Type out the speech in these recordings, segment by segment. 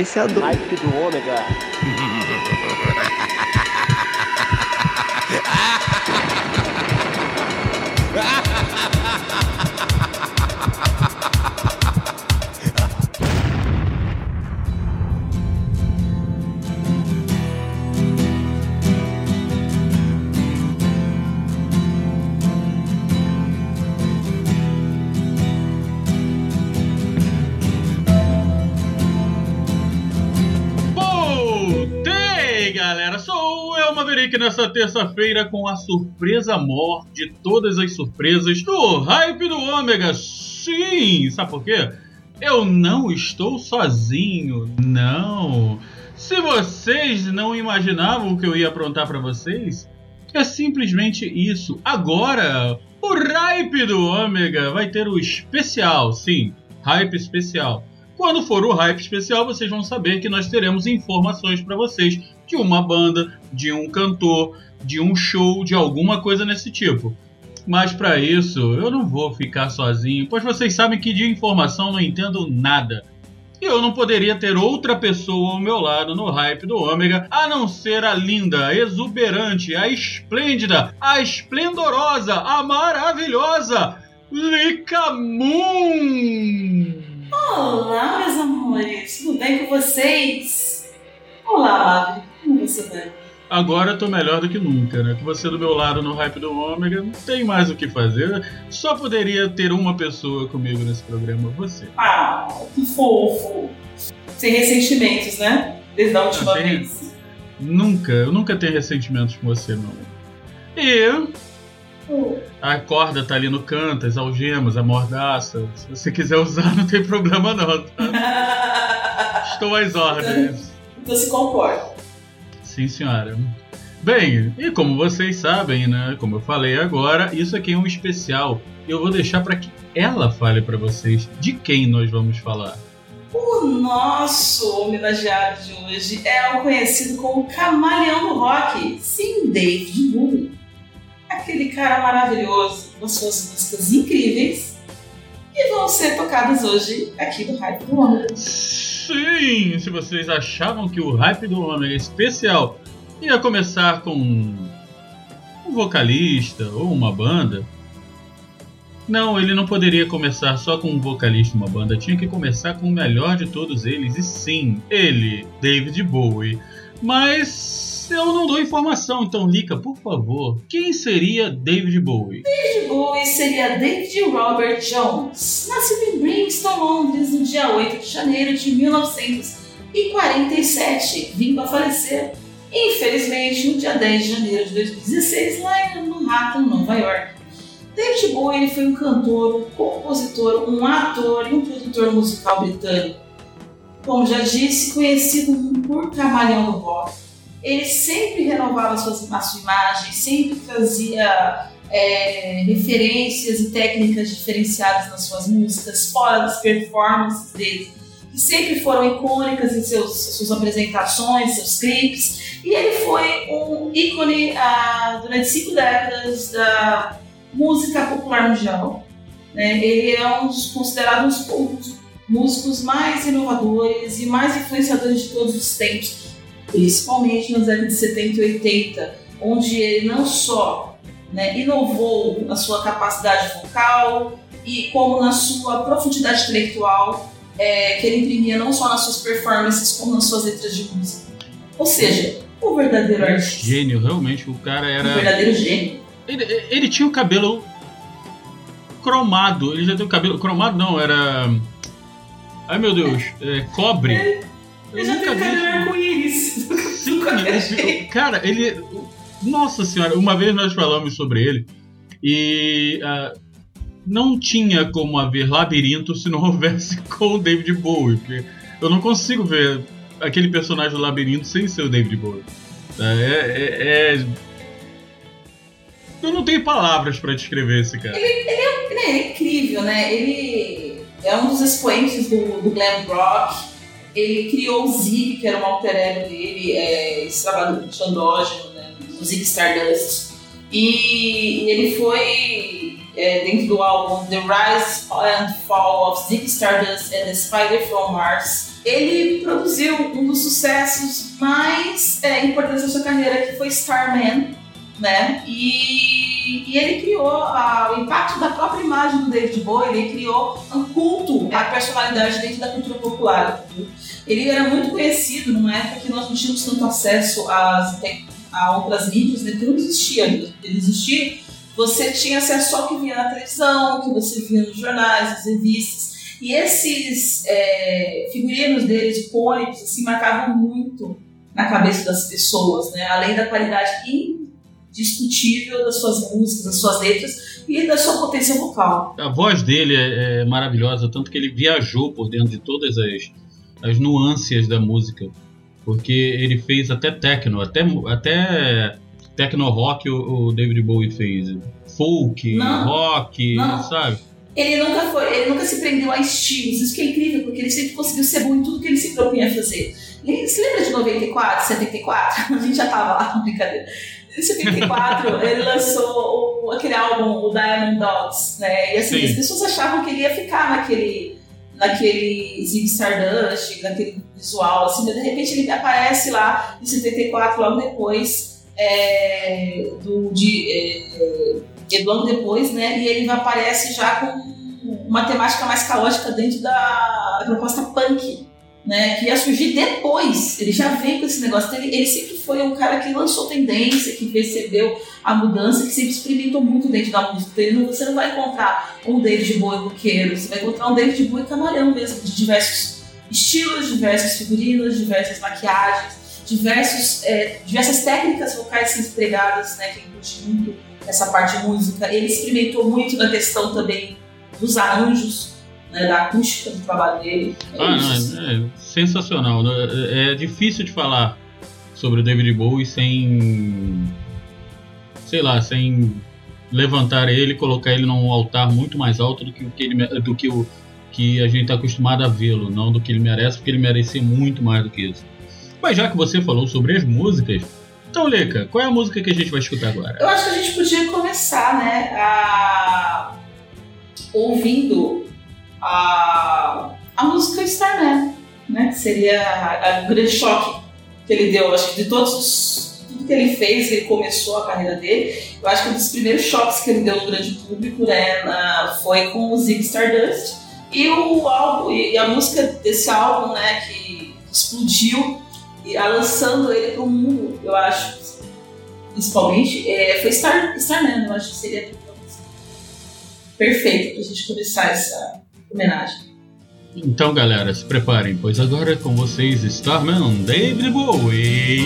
influenciador. Hype do ômega. Maverick, nessa terça-feira com a surpresa maior de todas as surpresas do Hype do Ômega. Sim! Sabe por quê? Eu não estou sozinho, não. Se vocês não imaginavam que eu ia aprontar pra vocês, é simplesmente isso. Agora, o Hype do Ômega vai ter o especial, sim, Hype especial. Quando for o hype especial, vocês vão saber que nós teremos informações para vocês de uma banda, de um cantor, de um show, de alguma coisa nesse tipo. Mas para isso, eu não vou ficar sozinho, pois vocês sabem que de informação não entendo nada. E eu não poderia ter outra pessoa ao meu lado no hype do Ômega a não ser a linda, a exuberante, a esplêndida, a esplendorosa, a maravilhosa Lika Moon! Olá, meus amores, tudo bem com vocês? Olá, Agora eu tô melhor do que nunca, né? Com você do meu lado no hype do Ômega, não tem mais o que fazer. Só poderia ter uma pessoa comigo nesse programa, você. Ah, que fofo. Sem ressentimentos, né? Desde a última Ah, vez. Nunca, eu nunca tenho ressentimentos com você, não. E a corda tá ali no canto, as algemas, a mordaça. Se você quiser usar, não tem problema não, tá? Estou às ordens. então se comporta. Sim, senhora. Bem, e como vocês sabem, né? Como eu falei agora, isso aqui é um especial. Eu vou deixar para que ela fale para vocês de quem nós vamos falar. O nosso homenageado de hoje é o conhecido como Camaleão do Rock. Sim, David Bowie. Aquele cara maravilhoso com suas músicas incríveis que vão ser tocadas hoje aqui do Hype do Homem. Sim, se vocês achavam que o hype do Ômega especial ia começar com um vocalista ou uma banda, não, ele não poderia começar só com um vocalista uma banda, tinha que começar com o melhor de todos eles, e sim, ele, David Bowie. Mas eu não dou informação, então Lika, por favor, quem seria David Bowie? David Bowie seria David Robert Jones, nascido em Brixton, Londres, no dia 8 de janeiro de 1947, vindo a falecer, infelizmente, no dia 10 de janeiro de 2016, lá em Manhattan, Nova York. David Bowie foi um cantor, um compositor, um ator e um produtor musical britânico. Como já disse, conhecido por Camaleão do Rock. Ele sempre renovava suas, a sua imagem, sempre trazia é, referências e técnicas diferenciadas nas suas músicas, fora das performances dele, que sempre foram icônicas em seus, suas apresentações, seus clipes. E ele foi um ícone ah, durante cinco décadas da música popular mundial. né? Ele é um dos considerados um dos músicos mais inovadores e mais influenciadores de todos os tempos, principalmente décadas de 70 e 80, onde ele não só né, inovou na sua capacidade vocal e como na sua profundidade intelectual, é, que ele imprimia não só nas suas performances, como nas suas letras de música. Ou seja, o verdadeiro artista. Gênio, realmente, o cara O era. verdadeiro gênio. Ele, ele tinha o cabelo cromado. Ele já tem o cabelo. Cromado não, era. Ai meu Deus, é, cobre. Ele já tem nunca vi isso. arco-íris. Sim, esse- cara, ele. Nossa senhora, uma vez nós falamos sobre ele e ah, não tinha como haver labirinto se não houvesse com o David Bowie. Porque eu não consigo ver aquele personagem do labirinto sem ser o David Bowie. É, é- é- Eu não tenho palavras pra descrever esse cara. Ele é incrível, né? Ele é um dos expoentes do, do glam rock. Ele criou o Zig, que era um alter ego dele, é, esse trabalho de andógeno, né? O Zig Stardust. E ele foi, é, dentro do álbum The Rise and Fall of Zig Stardust and the Spider from Mars, ele produziu um dos sucessos mais é, importantes da sua carreira, que foi Starman, né? E, e ele criou a, o impacto da própria imagem do David Bowie, ele criou um culto à personalidade dentro da cultura popular. Ele era muito conhecido numa época que nós não tínhamos tanto acesso às, a outras mídias, né? Não existia, ele existia. Você tinha acesso ao que via na televisão, o que você via nos jornais, nas revistas. E esses é, figurinos deles, icônicos, assim, marcavam muito na cabeça das pessoas, né? Além da qualidade indiscutível das suas músicas, das suas letras e da sua potência vocal. A voz dele é, é maravilhosa, tanto que ele viajou por dentro de todas as, as nuances da música, porque ele fez até techno, até, até techno rock o, o David Bowie fez, folk, não, rock, não. sabe? Ele nunca foi, ele nunca se prendeu a estilos, isso que é incrível, porque ele sempre conseguiu ser bom em tudo que ele se propunha a fazer. Você lembra de 94, 74? A gente já tava lá, brincadeira. Em 74, ele lançou o, aquele álbum, o Diamond Dogs, né? E assim, Sim. as pessoas achavam que ele ia ficar naquele, naquele Zig Stardust, naquele visual, assim, mas de repente ele aparece lá em 74, logo depois é, do, de, é, é, logo depois, né? E ele aparece já com uma temática mais caótica dentro da proposta punk né, que ia surgir depois. Ele já veio com esse negócio. Ele, ele sempre foi um cara que lançou tendência, que percebeu a mudança, que sempre experimentou muito dentro da música. Então, ele não, você não vai encontrar um David Bowie roqueiro, você vai encontrar um David Bowie camarão mesmo, de diversos estilos, diversos figurinos, diversas maquiagens, diversos, é, diversas técnicas vocais empregadas, né, que curte muito essa parte de música. Ele experimentou muito na questão também dos arranjos, né, da acústica do trabalho dele. É ah, não, é, sensacional. Né? É, é difícil de falar sobre o David Bowie sem. sei lá, sem levantar ele colocar ele num altar muito mais alto do que, o que, ele, do que o que a gente está acostumado a vê-lo, não do que ele merece, porque ele merecia muito mais do que isso. Mas já que você falou sobre as músicas, então, Leca, qual é a música que a gente vai escutar agora? Eu acho que a gente podia começar, né, a... ouvindo a, a música Starman, né? Seria o grande choque que ele deu. Acho que de todos os tudo que ele fez, ele começou a carreira dele. Eu acho que um dos primeiros choques que ele deu no grande público né, na, foi com o Zig Stardust e o álbum e a música desse álbum, né, que explodiu e lançando ele para o mundo, eu acho, principalmente, é, foi Star, Starman. Eu acho que seria perfeito para a gente começar essa homenagem. Então, galera, se preparem, pois agora é com vocês Starman David Bowie.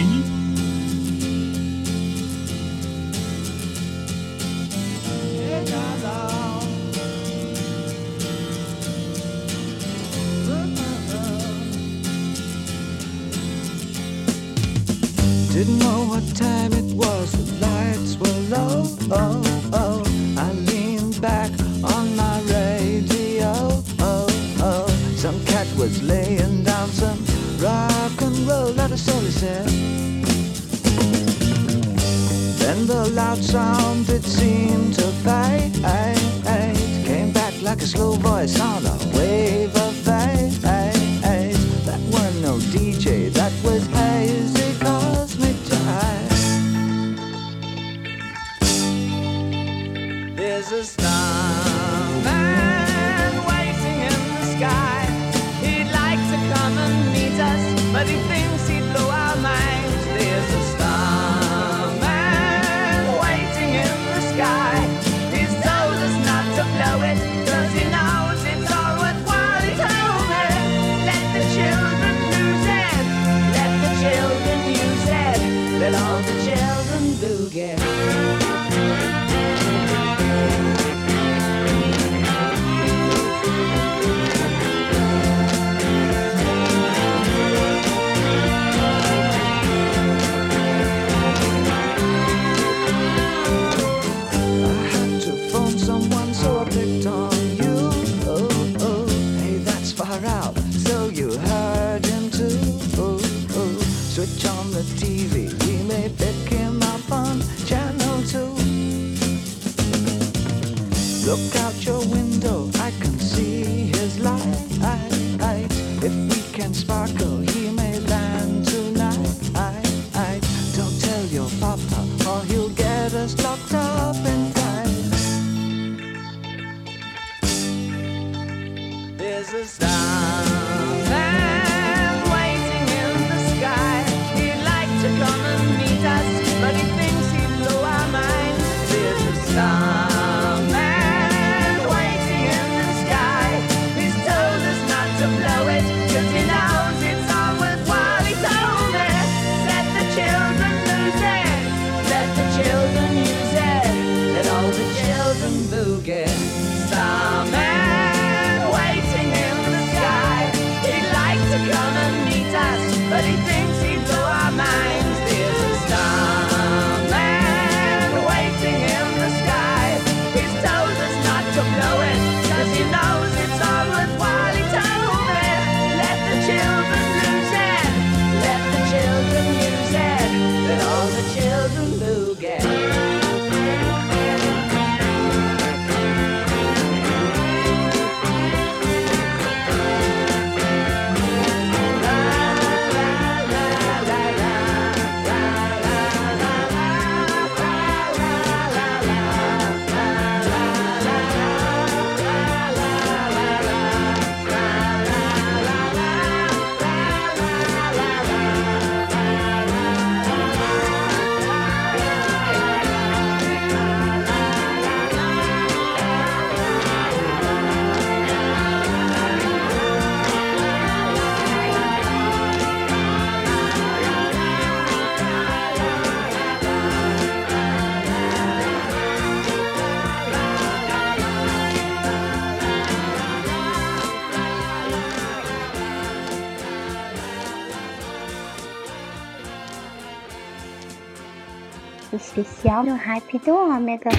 Especial no Hype do Ômega.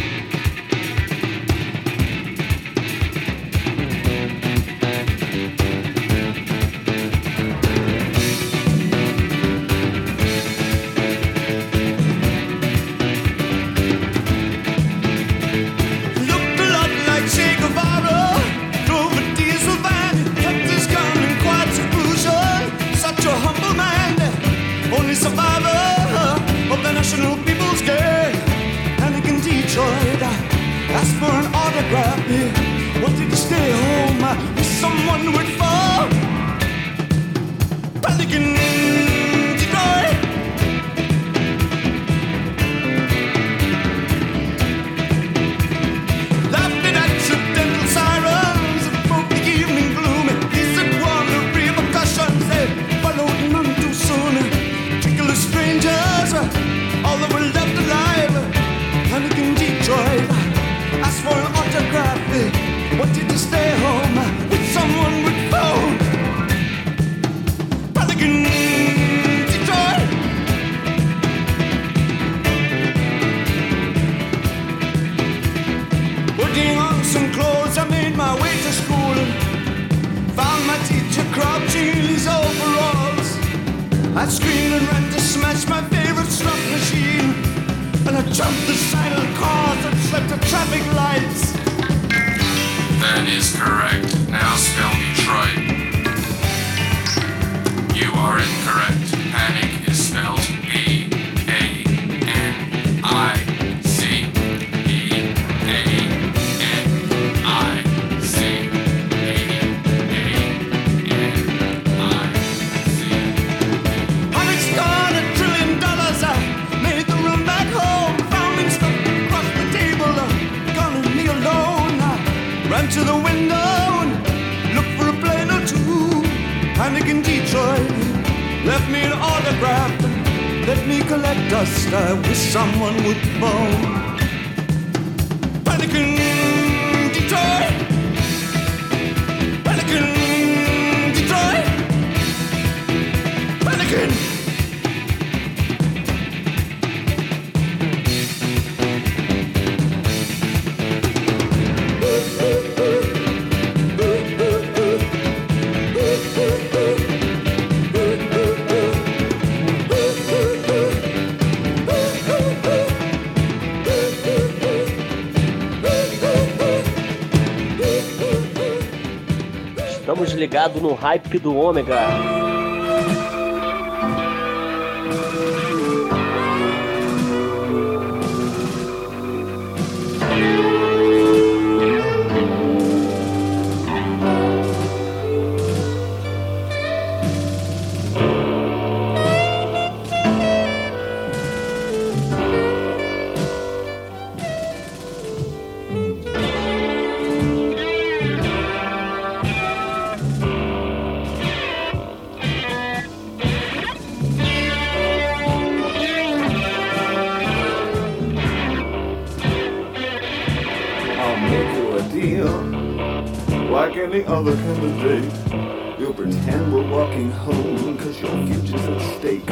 Estamos ligados no hype do Ômega. You'll pretend we're walking home cause your future's at stake.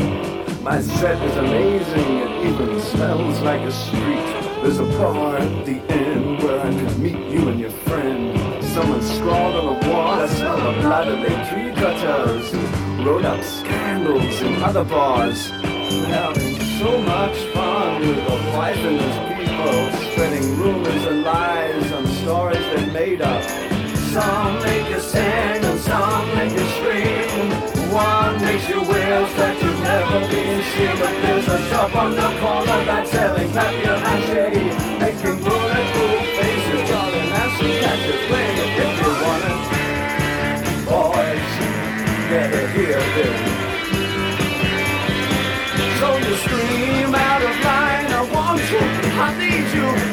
My set is amazing, it even smells like a street. There's a bar at the end where I could meet you and your friend. Someone scrawled on the wall, I smell the blood of their tree cutters wrote up scandals in other bars. Having so much fun with the poisonous people, spreading rumors and lies on stories they made up. Some make you sing and some make you scream. One makes you wish that you've never been seen. But there's a shop on the corner that's selling papier mache, making bulletproof faces, calling and some catches playing if you want it. Boys, better hear this. So you scream out of line, I want you, I need you.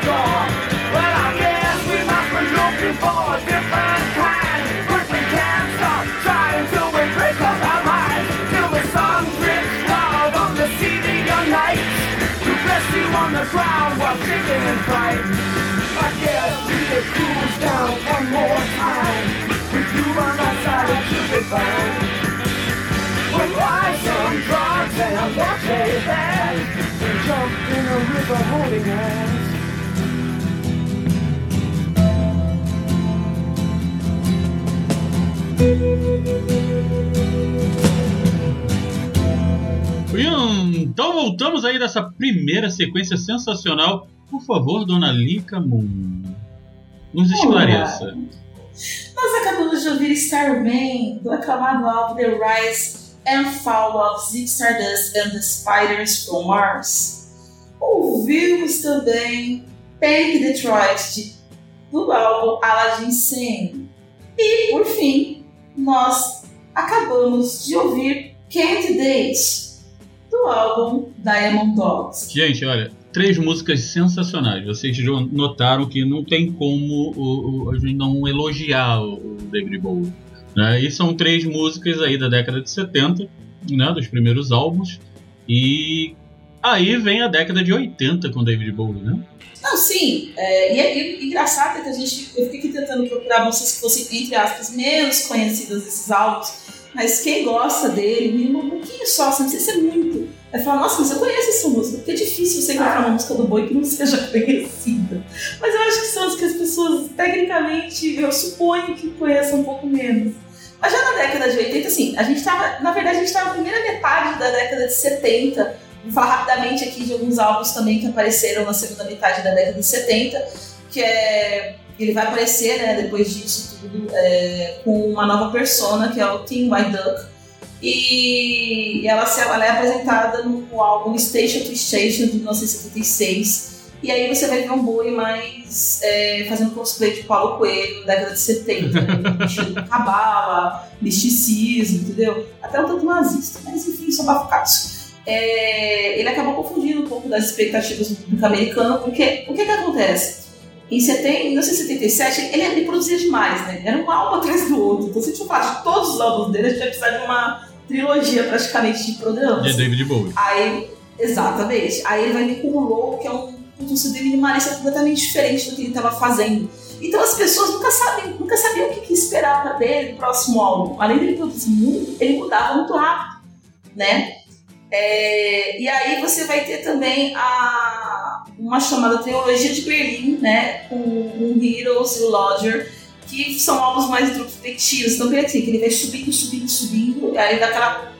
Então voltamos aí dessa primeira sequência sensacional. Por favor, dona Lika Moon, nos esclareça. Nós acabamos de ouvir Starman, do aclamado álbum The Rise and Fall of Zig Stardust and the Spiders from Mars. Ouvimos também Panic Detroit, de- do álbum Aladdin Sane. E, por fim, nós acabamos de ouvir Can't Date, do álbum Diamond Dogs. Gente, olha, três músicas sensacionais. Vocês já notaram que não tem como o- o- a gente não elogiar o, o David Bowie. Né? E são três músicas aí da década de 70, né, dos primeiros álbuns. E aí vem a década de 80 com David Bowie, né? Não, sim. é, e é e- engraçado que a gente. Eu fiquei tentando procurar músicas que fossem, entre aspas, menos conhecidas desses álbuns. Mas quem gosta dele, mínimo um pouquinho só, não precisa ser muito. Vai falar, nossa, mas eu conheço essa música. Porque é difícil você encontrar uma música do boi que não seja conhecida. Mas eu acho que são as que as pessoas, tecnicamente, eu suponho que conheçam um pouco menos. Mas já na década de 80, assim, a gente tava. Na verdade, a gente tava na primeira metade da década de 70. Vou falar rapidamente aqui de alguns álbuns também que apareceram na segunda metade da década de 70, que é. Ele vai aparecer, né, depois disso tudo, é, com uma nova persona, que é o Team White Duck. E ela, ela é apresentada no álbum Station to Station de 1976. E aí você vai ver um boi mais é, fazendo cosplay de Paulo Coelho, década de 70, né? vestido com cabala, misticismo, entendeu? Até um tanto nazista, mas enfim, são bafocados. É, ele acabou confundindo um pouco das expectativas do público americano, porque o que, que acontece? Em 70, em 1977, ele, ele produzia demais, né? Era um álbum atrás do outro. Então, se a gente for falar de todos os álbuns dele, a gente vai precisar de uma trilogia praticamente de programas. De David Bowie. Aí, exatamente. Aí ele vai vir com o Low, que é um, um CD minimalista completamente diferente do que ele estava fazendo. Então as pessoas nunca sabem, nunca sabiam o que, que esperar dele no próximo álbum. Além dele produzir muito, ele mudava muito rápido, né? É, e aí você vai ter também a, uma chamada Trilogia de Berlim, né? Com o Heroes e o Lodger, que são álbuns mais introspectivos. Então, bem assim, que ele vai subindo, subindo, subindo, aí dá aquela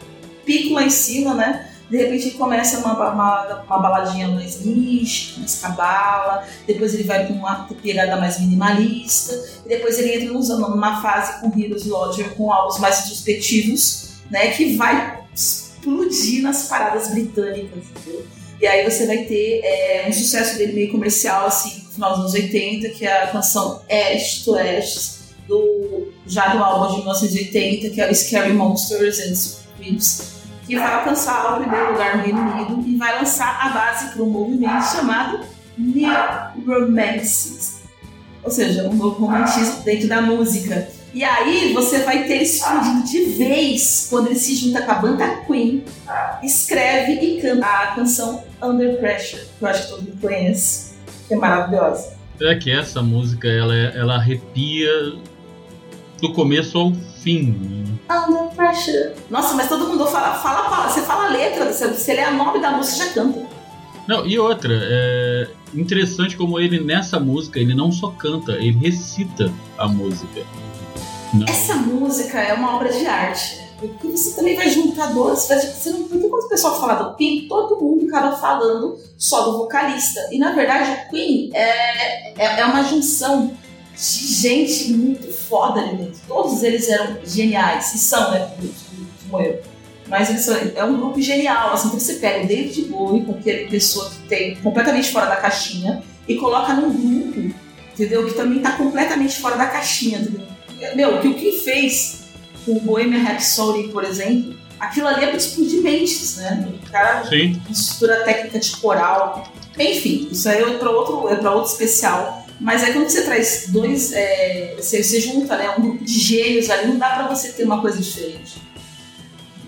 pico lá em cima, né? De repente ele começa uma, uma, uma baladinha mais mística, mais cabala, depois ele vai para uma pegada mais minimalista, e depois ele entra num- numa fase com Heroes e Lodger com álbuns mais introspectivos, né? Que vai explodir nas paradas britânicas, entendeu? E aí você vai ter é, um sucesso dele meio comercial, assim, no final dos anos 80, que é a canção Ash to Ash, do, já do álbum de 1980, que é o Scary Monsters and Creeps, que vai alcançar o primeiro lugar no Reino Unido e vai lançar a base para um movimento chamado New Romanticism. Ou seja, um novo romantismo dentro da música. E aí você vai ter ele explodindo de vez quando ele se junta com a banda Queen, escreve e canta a canção Under Pressure, que eu acho que todo mundo conhece, que é maravilhosa. É que essa música ela, é- ela arrepia do começo ao fim. Under Pressure. Nossa, mas todo mundo fala, fala, fala você fala a letra, você, você lê a nome da música já canta. Não, e outra, é interessante como ele nessa música ele não só canta, ele recita a música. Não. Essa música é uma obra de arte. Porque você também vai juntar vai- Você não, porque quando o pessoal fala do Queen, todo mundo acaba falando só do vocalista. E na verdade o Queen é, é, é uma junção de gente muito foda ali dentro. Todos eles eram geniais. E são, né? Como eu. Mas eles são, é um grupo genial. Assim, então você pega o David Bowie, com aquele pessoa que tem completamente fora da caixinha, e coloca num grupo, entendeu? Que também tá completamente fora da caixinha, entendeu? Meu, que o que fez com o Bohemian Rhapsody, por exemplo, aquilo ali é pra explodir mentes, né? O cara Sim. mistura técnica de coral. Enfim, isso aí é para outro, é outro especial. Mas aí quando você traz dois, é, você, você junta né, um grupo de gênios ali, não dá pra você ter uma coisa diferente.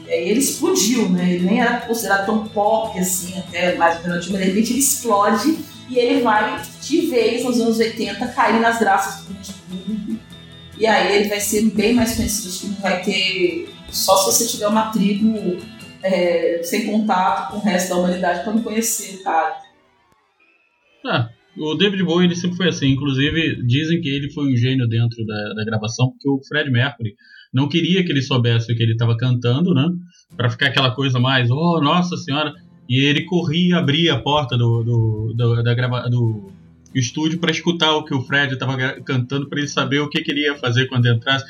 E aí ele explodiu, né? Ele nem era considerado tão pop assim, até mais alternativo, mas de repente ele explode e ele vai de vez nos anos 80 cair nas graças do público. E aí ele vai ser bem mais conhecido, vai ter. Só se você tiver uma tribo é, sem contato com o resto da humanidade pra não conhecer o cara. Ah, o David Bowie ele sempre foi assim. Inclusive, dizem que ele foi um gênio dentro da, da gravação, porque o Fred Mercury não queria que ele soubesse o que ele estava cantando, né? Pra ficar aquela coisa mais, oh, nossa senhora. E ele corria e abria a porta do, do, do, da grava, do estúdio para escutar o que o Fred estava cantando, para ele saber o que, que ele ia fazer quando entrasse.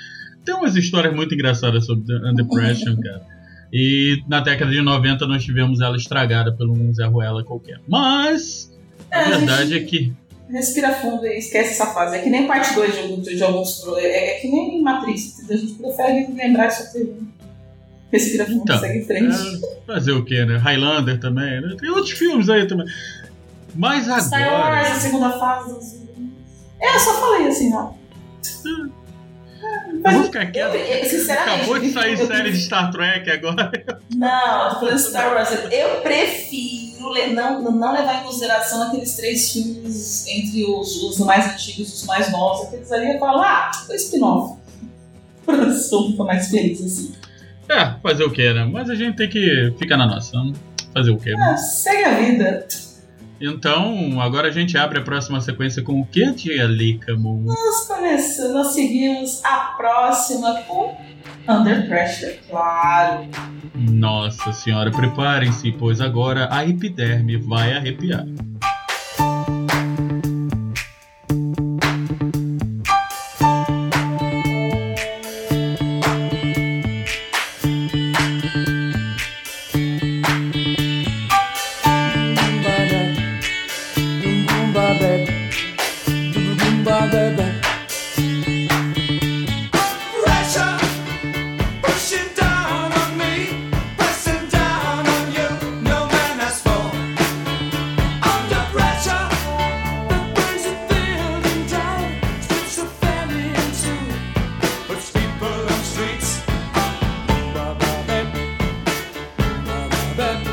Tem umas histórias muito engraçadas sobre The Under Pressure, cara. E na década de 90 nós tivemos ela estragada por um Zé Ruela qualquer. Mas a É, a verdade gente- é que. Respira fundo e esquece essa fase. É que nem parte 2 de, alguns- de alguns. É, é que nem Matrix. A gente prefere lembrar só ter Respira fundo Então, segue em frente. é, fazer o que, né? Highlander também, né? Tem outros filmes aí também. Mas Star Wars, agora. a segunda fase. dos- É, eu só falei assim, ó. Eu vou ficar Eu, quieto. eu. Acabou de sair eu- série de Star Trek agora. Não, tô falando Star Wars. Eu prefiro não, não levar em consideração aqueles três filmes entre os, os mais antigos e os mais novos. Aqueles ali eu falo, ah, foi spin-off. Fica mais feliz assim. É, fazer o que, né? Mas a gente tem que ficar na nossa. Fazer o quê? né? Ah, segue a vida. Então, agora a gente abre a próxima sequência com o que, tia Lica, Moon? Nós começamos, nós seguimos a próxima com Under Pressure, claro. Nossa senhora, preparem-se, pois agora a epiderme vai arrepiar. back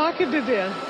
Rock, bebê.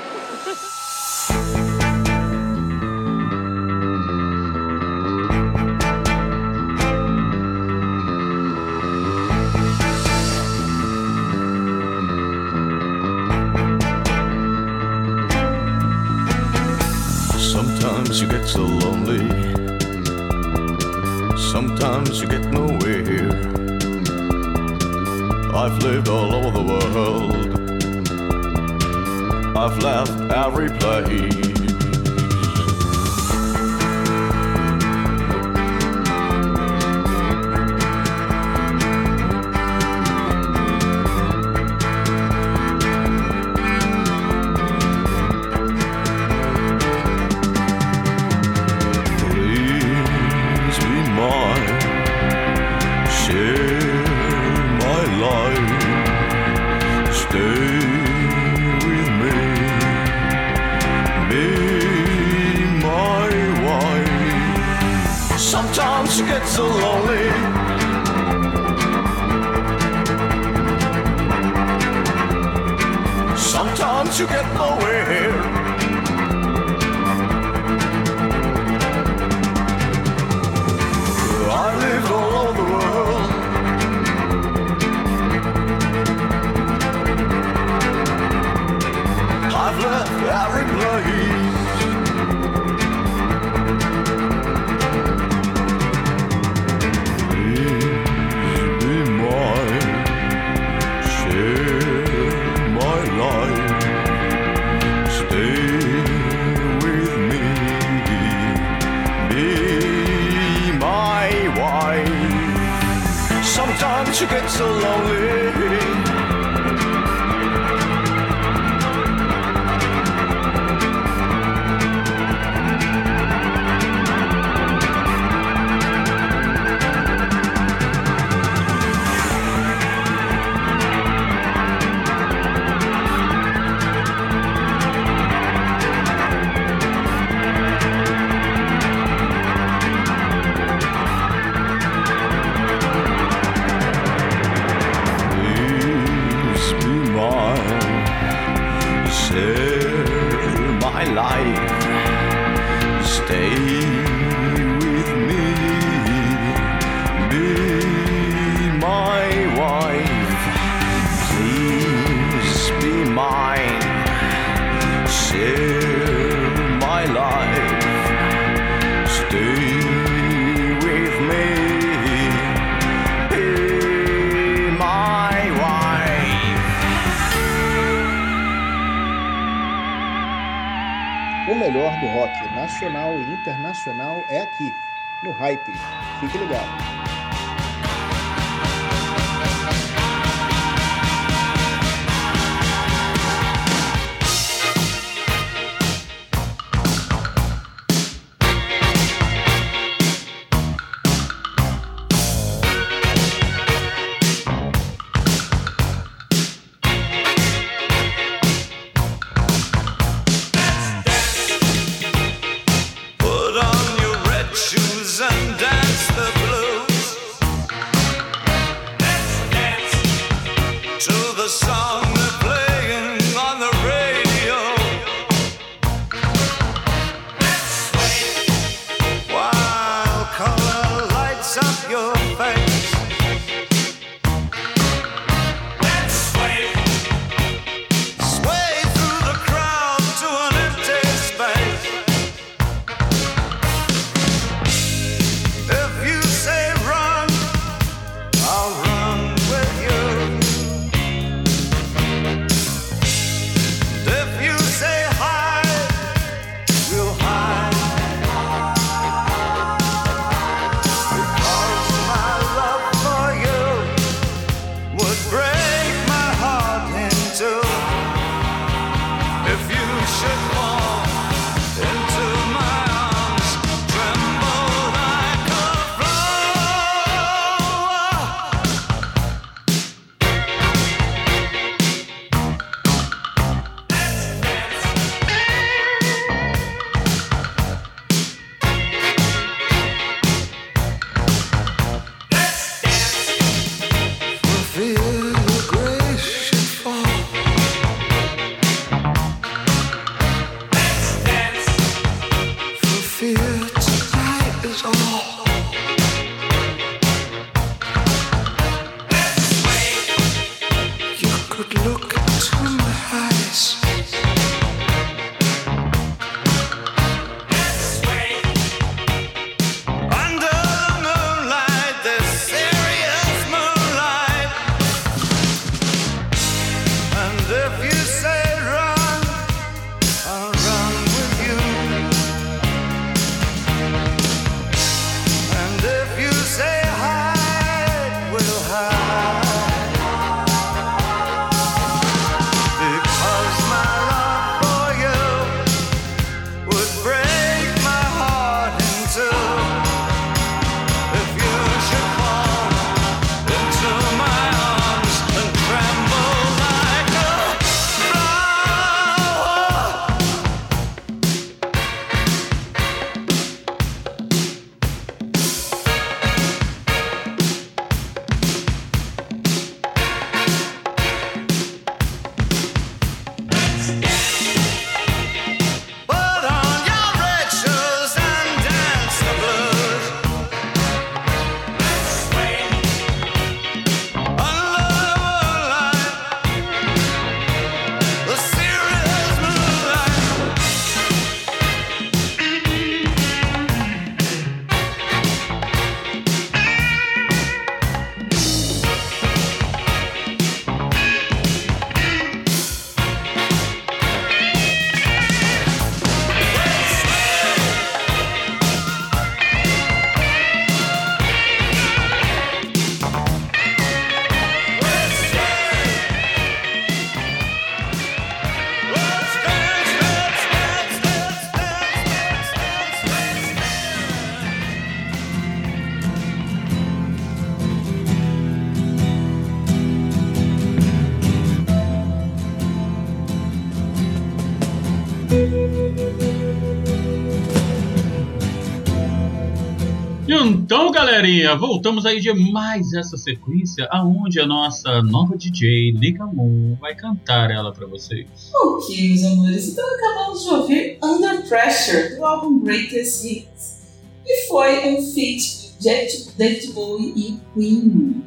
Então, galerinha, voltamos aí de mais essa sequência, aonde a nossa nova DJ, Nika Moon, vai cantar ela pra vocês. Ok, meus amores, então acabamos de ouvir Under Pressure, do álbum Greatest Hits, que foi um feat de David Bowie e Queen.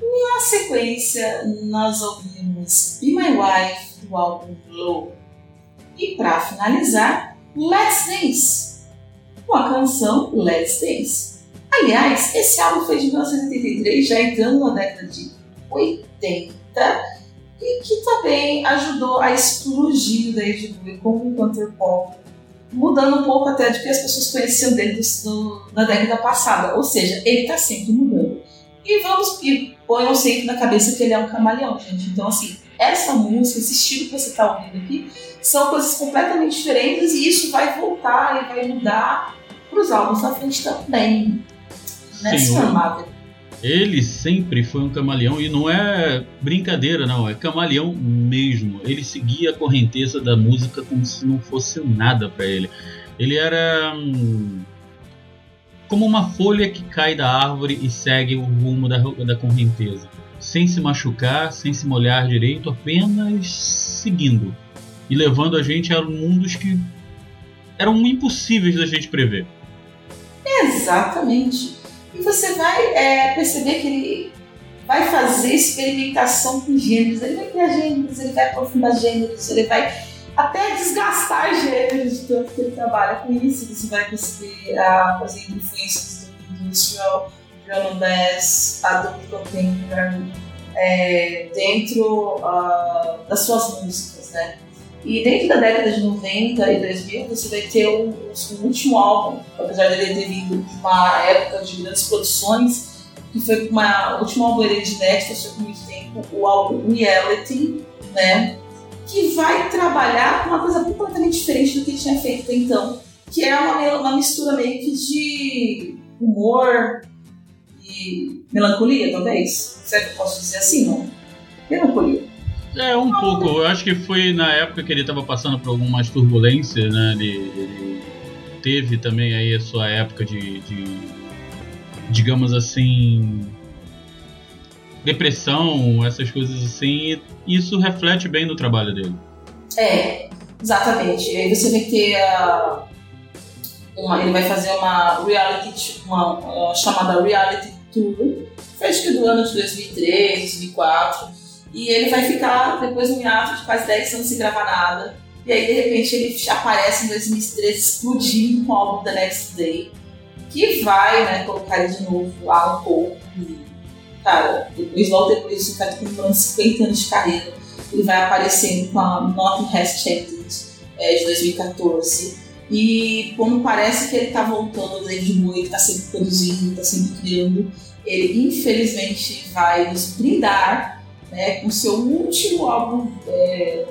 Na sequência, nós ouvimos Be My Wife, do álbum Glow. E para finalizar, Let's Dance, com a canção Let's Dance. Aliás, esse álbum foi de 1983, já entrando na década de 80, e que também ajudou a explodir o David Bowie como um cantor pop, mudando um pouco até do que as pessoas conheciam dele do- na década passada. Ou seja, ele está sempre mudando. E vamos e ponham sempre na cabeça que ele é um camaleão, gente. Então, assim, essa música, esse estilo que você está ouvindo aqui, são coisas completamente diferentes e isso vai voltar e vai mudar para os álbuns da frente também. Né, Senhor. Ele sempre foi um camaleão e não é brincadeira, não, é camaleão mesmo. Ele seguia a correnteza da música como se não fosse nada pra ele. Ele era hum, como uma folha que cai da árvore e segue o rumo da, da correnteza, sem se machucar, sem se molhar direito, apenas seguindo e levando a gente a mundos que eram impossíveis da gente prever. Exatamente. E você vai é, perceber que ele vai fazer experimentação com gêneros, ele vai criar gêneros, ele vai aprofundar gêneros, ele vai até desgastar gêneros de tanto que ele trabalha com isso. Você vai perceber, ah, por exemplo, influências do industrial, bass, adult contemporary, é, dentro ah, das suas músicas, né? E dentro da década de 90 e 2000, você vai ter o, o último álbum, apesar dele ter vindo de uma época de grandes produções, que foi uma, o último álbum de inédito, foi por muito tempo, o álbum Reality, né? Que vai trabalhar com uma coisa completamente diferente do que tinha feito até então, que é uma, uma mistura meio que de humor e melancolia, talvez. Será que eu posso dizer assim, não? Melancolia. É, um pouco. Eu acho que foi na época que ele estava passando por algumas turbulências, né? Ele, ele teve também aí a sua época de, de, digamos assim, depressão, essas coisas assim, e isso reflete bem no trabalho dele. É, exatamente. Aí você vai ter a. Uma, ele vai fazer uma reality, uma, uma chamada reality tour, acho que do ano de 2003, 2004. E ele vai ficar depois num hiato de quase 10 anos sem gravar nada. E aí, de repente, ele aparece em 2013 explodindo com o álbum The Next Day, que vai né, colocar ele de novo lá um pouco. E, cara, depois, logo depois disso, tá comemorando 50 anos de carreira. Ele vai aparecendo com a Nothing Has Changed é, de 2014. E como parece que ele tá voltando, o que tá sempre produzindo, tá sempre criando, ele infelizmente vai nos brindar né, com seu último álbum é,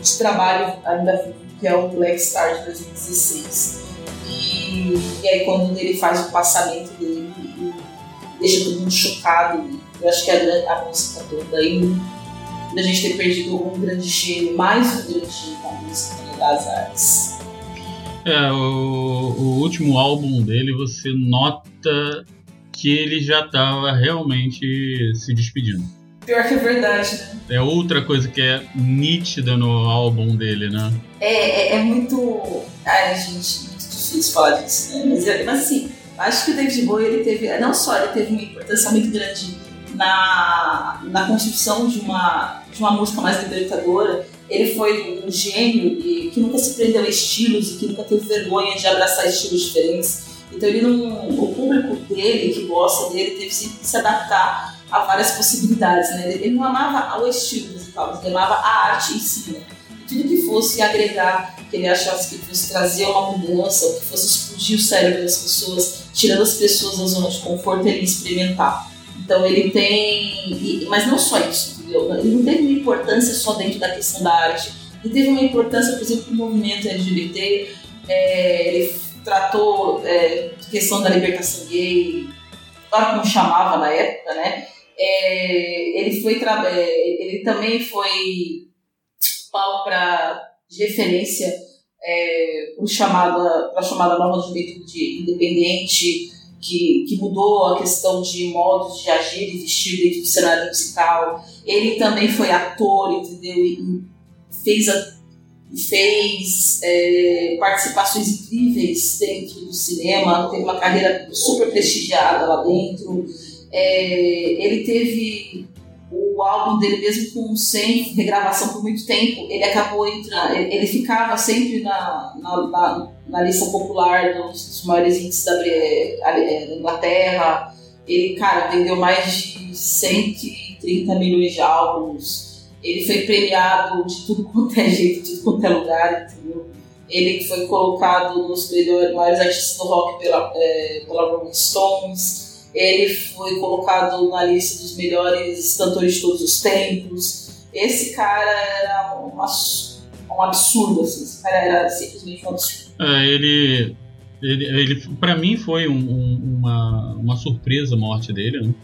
de trabalho ainda que é o Black Star de 2016. E, e aí quando ele faz o passamento dele e deixa todo mundo chocado, eu acho que a, a música toda aí, da gente ter perdido um grande gênio, mais um grande gênio da música né, das artes. É, o, o último álbum dele, você nota que ele já estava realmente se despedindo. Pior que é verdade, né? É outra coisa que é nítida no álbum dele, né? É, é, é muito. Ai, gente, muito difícil falar disso, né? Mas, é- mas assim, acho que o David Bowie, ele teve. Não só ele teve uma importância muito grande na, na construção de uma, de uma música mais libertadora, ele foi um gênio e, que nunca se prendeu a estilos e que nunca teve vergonha de abraçar estilos diferentes. Então ele não, o público dele, que gosta dele, teve que se adaptar a várias possibilidades. Né? Ele não amava o estilo musical, ele amava a arte em si. Né? Tudo que fosse agregar, que ele achasse que fosse trazer uma mudança, ou que fosse explodir o cérebro das pessoas, tirando as pessoas da zona de conforto, ele experimentar. Então ele tem. Mas não só isso, entendeu? Ele não teve uma importância só dentro da questão da arte. Ele teve uma importância, por exemplo, no movimento LGBT. é, ele tratou é, questão da libertação gay, claro como chamava na época, né? É, ele foi é, ele também foi pau para de referência é, para chamada para chamada nova juventude independente que, que mudou a questão de modos de agir e vestir dentro do cenário musical. Ele também foi ator, entendeu? E fez, a- fez é, participações incríveis dentro do cinema, teve uma carreira super prestigiada lá dentro. É, ele teve o álbum dele, mesmo com sem regravação por muito tempo, ele acabou entrando, ele ficava sempre na, na, na, na lista popular dos, maiores índices da, Bre- eh, da Inglaterra. Ele, cara, vendeu mais de 130 milhões de álbuns. Ele foi premiado de tudo quanto é jeito, de tudo quanto é lugar, entendeu? Ele foi colocado nos melhores, maiores artistas do rock pela, eh, pela Rolling Stones. Ele foi colocado na lista dos melhores cantores de todos os tempos. Esse cara era um absurdo, assim. Esse cara era simplesmente um absurdo. É, ele, ele, ele para mim foi um- um- uma, uma surpresa a morte dele, né?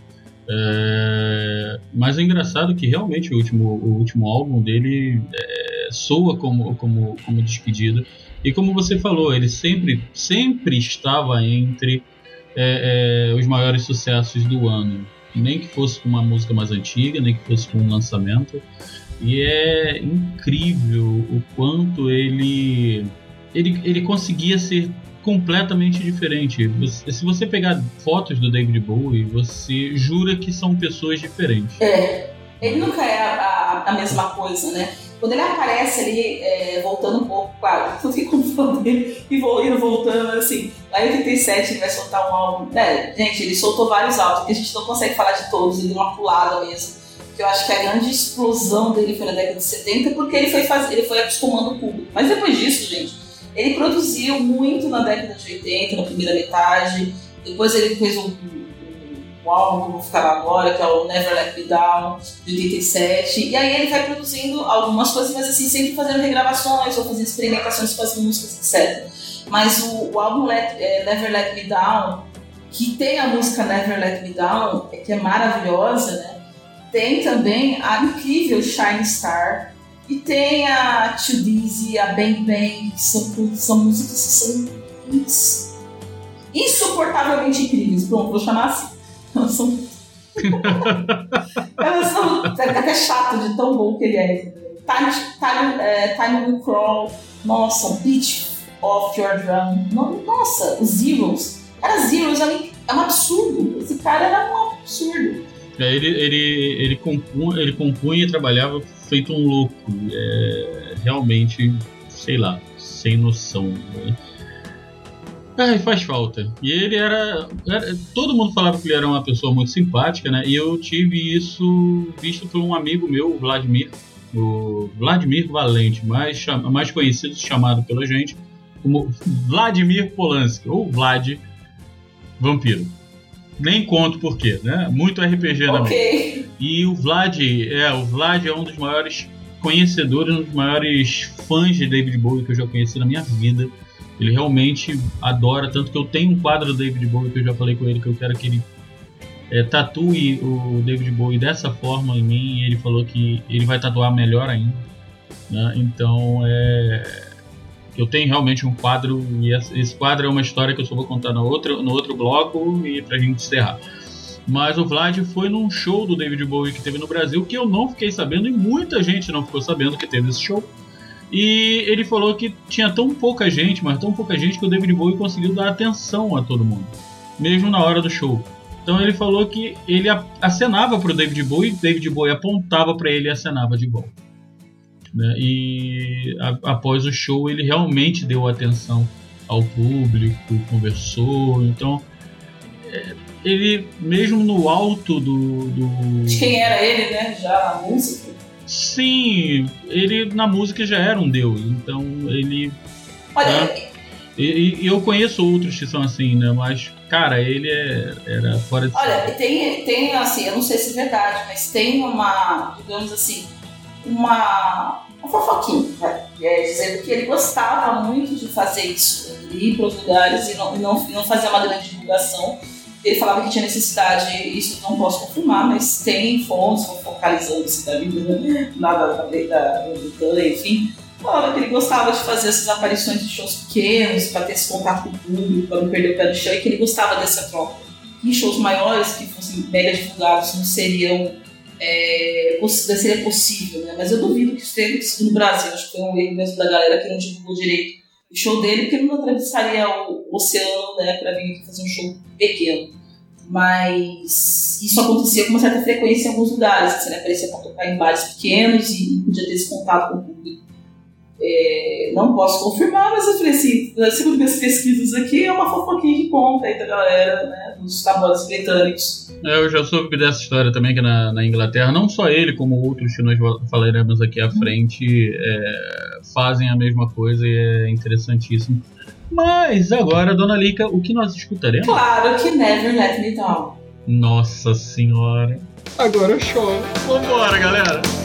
É, mas é engraçado que realmente o último, o último álbum dele é, soa como, como, como despedida. E como você falou, ele sempre, sempre estava entre é, é, os maiores sucessos do ano. Nem que fosse com uma música mais antiga, nem que fosse com um lançamento. E é incrível o quanto ele, ele, ele conseguia ser completamente diferente. Você- se você pegar fotos do David Bowie, você jura que são pessoas diferentes. É, ele nunca é a, a- a mesma coisa, né? Quando ele aparece ali, é, voltando um pouco, claro, não tem como falar dele e indo voltando, assim. Lá em 87 ele vai soltar um álbum. É, gente, ele soltou vários álbuns, que a gente não consegue falar de todos, ele deu uma pulada mesmo. Que eu acho que a grande explosão dele foi na década de 70, porque ele foi, faz... ele foi acostumando o público. Mas depois disso, gente, ele produziu muito na década de 80, na primeira metade. Depois ele fez um, um álbum vou ficar agora, que é o Never Let Me Down, de 87. E aí ele vai produzindo algumas coisas, mas assim, sempre fazendo regravações ou fazendo experimentações com as músicas, etc. Mas o, o álbum Let- é, Never Let Me Down, que tem a música Never Let Me Down, é, que é maravilhosa, né? Tem também a incrível Shine Star. E tem a Too Dizzy, a Bang Bang, que são, são músicas que são ins- insuportavelmente incríveis. Pronto, vou chamar assim. Elas são. Elas são. É até chato de tão bom que ele é. Time, time, é, time Will Crawl. Nossa, Beat Off Your Drum. No- Nossa, os Zeros. Cara, Zeros é um, é um absurdo. Esse cara era um absurdo. É, Ele, ele, ele, compunha, ele compunha e trabalhava feito um louco. É, realmente, sei lá, sem noção. Né? Ai, faz falta. E ele era, era- Todo mundo falava que ele era uma pessoa muito simpática, né? E eu tive isso visto por um amigo meu, o Vladimir. O Vladimir Valente, mais, mais conhecido, chamado pela gente como Vladimir Polanski, ou Vlad Vampiro. Nem conto por quê, né? Muito RPG na. Ok. E o Vlad, é, o Vlad é um dos maiores conhecedores, um dos maiores fãs de David Bowie que eu já conheci na minha vida. Ele realmente adora, tanto que eu tenho um quadro do David Bowie que eu já falei com ele que eu quero que ele é, tatue o David Bowie dessa forma em mim. E ele falou que ele vai tatuar melhor ainda. né? Então é. Eu tenho realmente um quadro, e esse quadro é uma história que eu só vou contar no outro, no outro bloco e pra gente encerrar. Mas o Vlad foi num show do David Bowie que teve no Brasil que eu não fiquei sabendo e muita gente não ficou sabendo que teve esse show. E ele falou que tinha tão pouca gente, mas tão pouca gente que o David Bowie conseguiu dar atenção a todo mundo, mesmo na hora do show. Então ele falou que ele a- acenava pro David Bowie, David Bowie apontava para ele e acenava de volta. Né? E a- após o show ele realmente deu atenção ao público, conversou. Então é, ele mesmo no alto do, do De quem era ele, né? Já na música. Sim, ele na música já era um deus, então ele. Olha, né? E, e- eu conheço outros que são assim, né? Mas, cara, ele é, era fora de Olha, tem, tem assim, eu não sei se é verdade, mas tem uma, digamos assim, uma, uma fofoquinha, vai, é, dizendo que ele gostava muito de fazer isso, de ir para os lugares e não, não, e não fazer uma grande divulgação. Ele falava que tinha necessidade, isso não posso confirmar, mas tem fontes focalizando-se da vida, nada da, Britânia, enfim. Falava que ele gostava de fazer essas aparições de shows pequenos, para ter esse contato com o público, para não perder o pé do chão, e que ele gostava dessa troca em shows maiores que fossem mega divulgados não seriam é, seria possível, né? Mas eu duvido que isso tenha acontecido no Brasil. Acho que foi um erro mesmo da galera que não divulgou direito o show dele, porque ele não atravessaria o oceano, né, para vir fazer um show pequeno. Mas isso acontecia com uma certa frequência em alguns lugares. Assim, ele aparecia para tocar em bares pequenos e podia ter esse contato com o público. É, não posso confirmar, mas eu falei assim, segundo minhas pesquisas aqui, é uma fofoquinha que conta aí da galera, né, dos tabloides britânicos. É, Eu já soube dessa história também que na, na Inglaterra, não só ele, como outros que nós falaremos aqui à frente, é, fazem a mesma coisa e é interessantíssimo. Mas agora, dona Lica, o que nós escutaremos? Claro que Never Let Me Down. Nossa senhora. Agora eu choro. Vambora, galera.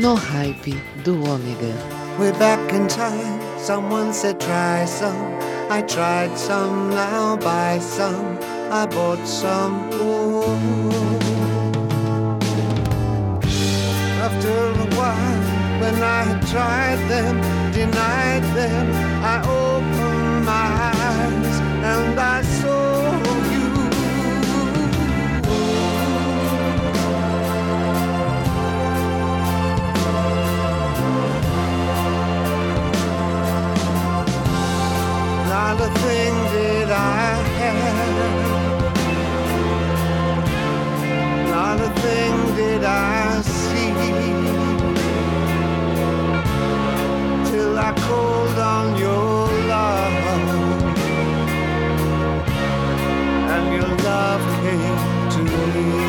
No hype do Ômega. Way back in time, someone said try some. I tried some, now buy some. I bought some. Oh. After a while, when I had tried them, denied them, I opened my eyes and I Not a thing did I have. Not a thing did I see. Till I called on your love. And your love came to me.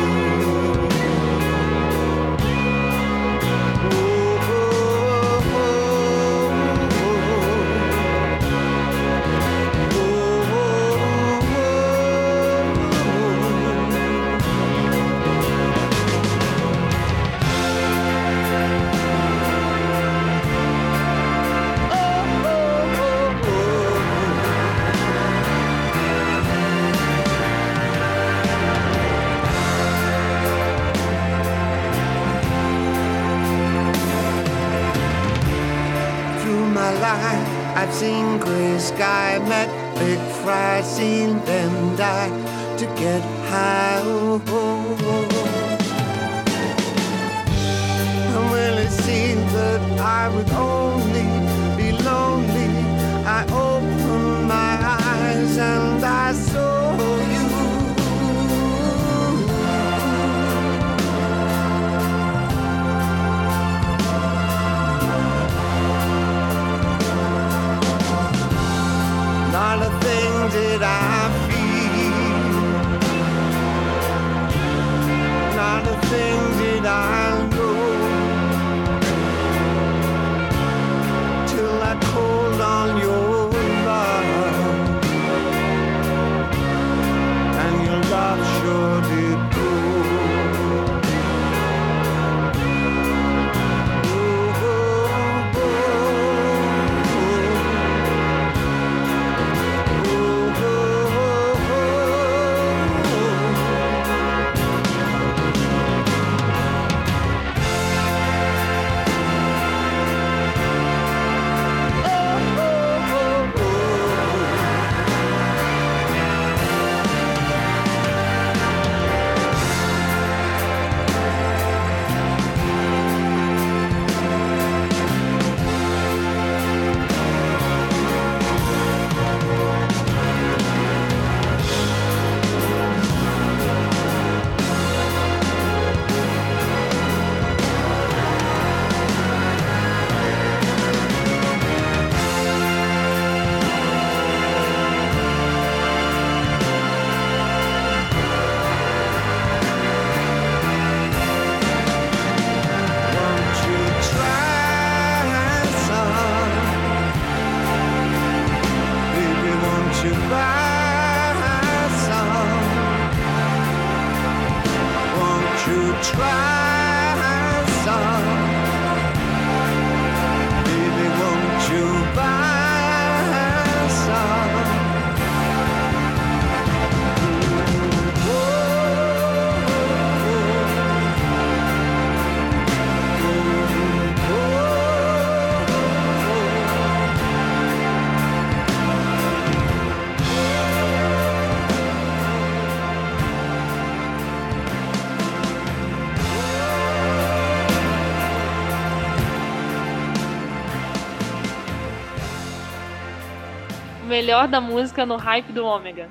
I've gray sky, met big fry, seen them die to get high. Oh, oh, oh. And when it seemed that I would only be lonely, I opened my eyes and did I feel. Not a thing did I know. Till I called on your melhor da música no hype do Ômega.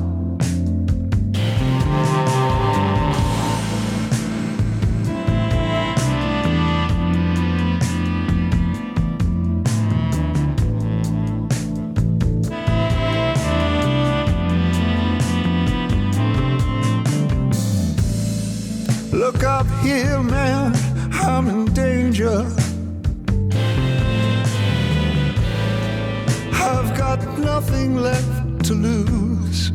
To lose.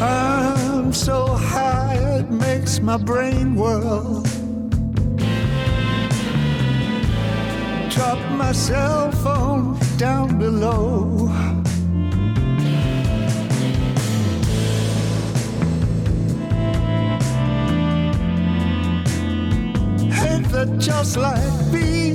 I'm so high it makes my brain whirl. Drop my cell phone down below. Ain't that just like me?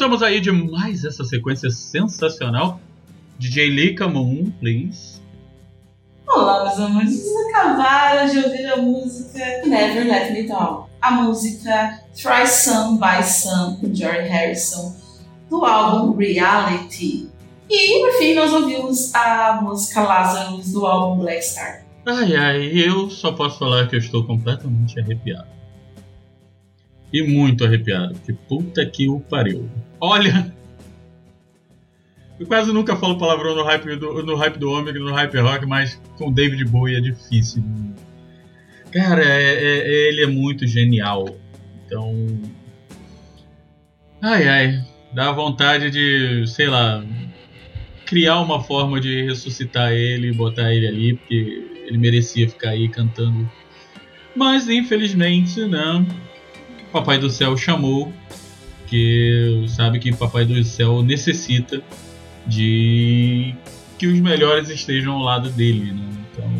Voltamos aí de mais essa sequência sensacional. DJ Lika Moon, please. Olá, meus amores. Vocês acabaram de ouvir a música Never Let Me Down. A música Try Some by Some, com George Harrison, do álbum Reality. E, por fim, nós ouvimos a música Lazarus, do álbum Black Star. Ai ai, eu só posso falar que eu estou completamente arrepiado. E muito arrepiado, que puta que o pariu. Olha! Eu quase nunca falo palavrão no hype do, no hype do Ômega, no hype rock, mas com David Bowie é difícil. Cara, é- é- é- ele é muito genial. Então. Ai ai, dá vontade de, sei lá, criar uma forma de ressuscitar ele e botar ele ali, porque ele merecia ficar aí cantando. Mas infelizmente, não. Papai do Céu chamou, que sabe que Papai do Céu necessita de que os melhores estejam ao lado dele. Né? Então,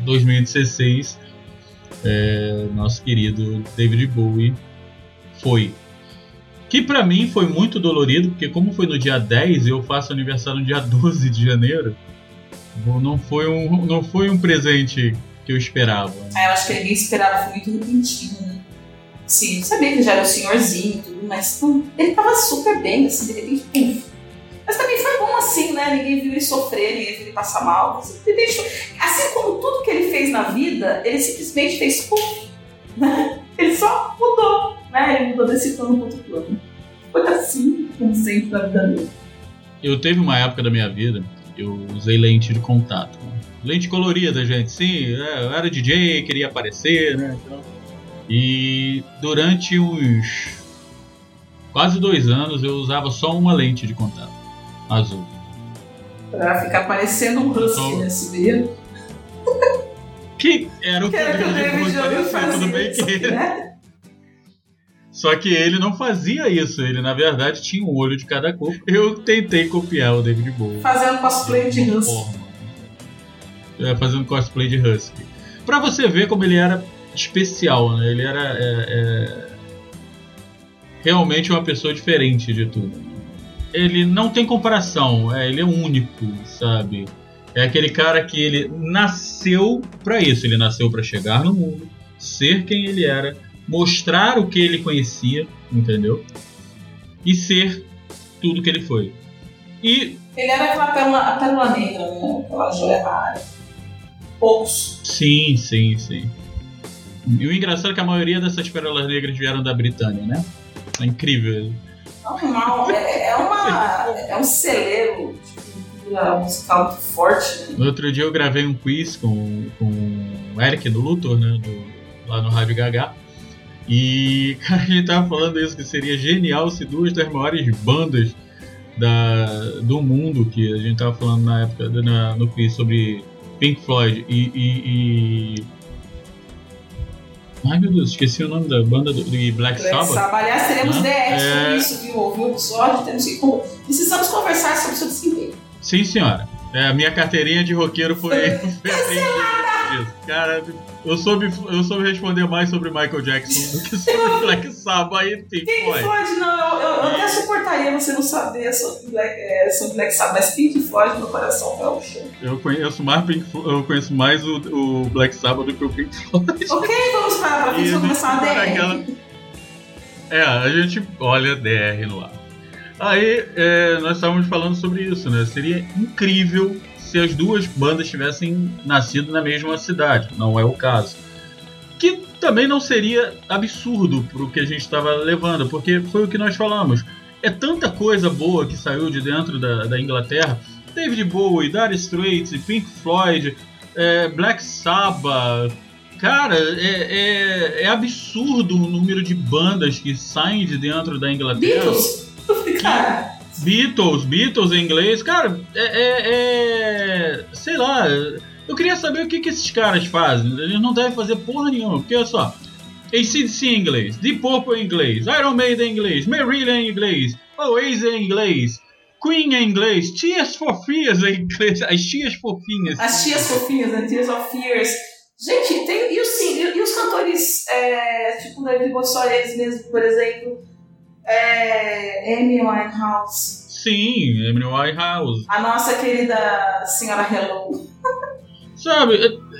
2016, é, nosso querido David Bowie foi. Que pra mim foi muito dolorido, porque como foi no dia 10 e eu faço aniversário no dia 12 de janeiro, não foi um, não foi um presente que eu esperava. Aí eu acho que ninguém esperava, foi muito repentino, né? Sim, eu sabia que já era um senhorzinho e tudo, mas não, ele tava super bem, assim, de repente, puf. Mas também foi bom assim, né? Ninguém viu ele sofrer, ninguém viu ele passar mal. Assim, ele deixou- assim como tudo que ele fez na vida, ele simplesmente fez puf, né? Ele só mudou, né? Ele mudou desse plano para outro plano. Foi assim, como sempre, na vida dele. Eu teve uma época da minha vida, eu usei lente de contato. Lente colorida, gente, sim. é, Eu era DJ, queria aparecer, né? então. E durante uns quase dois anos eu usava só uma lente de contato, azul. Pra ficar parecendo um husky nesse vídeo. Que era o Que era o que o de David Jones parecer, tudo bem fazia, que né? Só que ele não fazia isso, ele na verdade tinha um olho de cada cor. Eu tentei copiar o David Bowie. Fazendo cosplay de husky. forma. É, fazendo cosplay de Husky. Pra você ver como ele era especial, né? Ele era é, é, realmente uma pessoa diferente de tudo. Ele não tem comparação, é, ele é único, sabe? É aquele cara que ele nasceu pra isso, ele nasceu pra chegar no mundo, ser quem ele era, mostrar o que ele conhecia, entendeu? E ser tudo que ele foi. E Ele era aquela pérola, pérola negra, né? Aquela joia rara. Poucos. Sim, sim, sim. E o engraçado é que a maioria dessas pérolas negras vieram da Britânia, né? É incrível. Normal. É, é, uma, é um celeiro cultura musical muito forte, né? No outro dia eu gravei um quiz com, com o Eric do Luthor, né? do- lá no Rádio Gaga. E cara, a gente tava falando isso, que seria genial se duas das maiores bandas da, do mundo, que a gente tava falando na época na- no quiz sobre Pink Floyd e, e- e- Ai meu Deus, esqueci o nome da banda do, de Black Black Sabbath. Sabbath. Aliás, teremos né? Sobre É, isso, viu? Ouviu o episódio? Temos que. con- Precisamos conversar sobre o seu desempenho. Sim, senhora. É, a minha carteirinha de roqueiro foi, apreendida disso. Cara, eu soube, eu soube responder mais sobre Michael Jackson do que sobre Black Sabbath e Pink Pink Floyd. Não, eu, eu, até suportaria você não saber sobre Black, é, sobre Black Sabbath, mas Pink Floyd, meu coração vai ao chão. Eu conheço mais, Pink, eu conheço mais o, o Black Sabbath do que o Pink Floyd. Ok, vamos para E gente começar a DR. aquela- É, a gente olha DR no ar. Aí é, nós estávamos falando sobre isso, né? Seria incrível se as duas bandas tivessem nascido na mesma cidade. Não é o caso. Que também não seria absurdo pro que a gente estava levando, porque foi o que nós falamos. É tanta coisa boa que saiu de dentro da, da Inglaterra. David Bowie, Dire Straits, Pink Floyd, é, Black Sabbath. Cara, é, é, é absurdo o número de bandas que saem de dentro da Inglaterra. Beatles? Cara, Beatles, Beatles em inglês, cara, é, é- é- sei lá, eu queria saber o que, que esses caras fazem. Eles não devem fazer porra nenhuma, porque olha só, ACDC em inglês, Deep Purple em inglês, Iron Maiden em inglês, Marillion em inglês, Oasis em inglês, Queen em inglês, Tears for Fears em inglês, as tias fofinhas. as tias fofinhas, né? Tears of Fears. Gente, tem. E os, e, e os cantores, é, tipo David Bowie, só eles mesmo, por exemplo, é, Amy Winehouse, Sim, Emily Winehouse. a nossa querida senhora Hello. Sabe, é-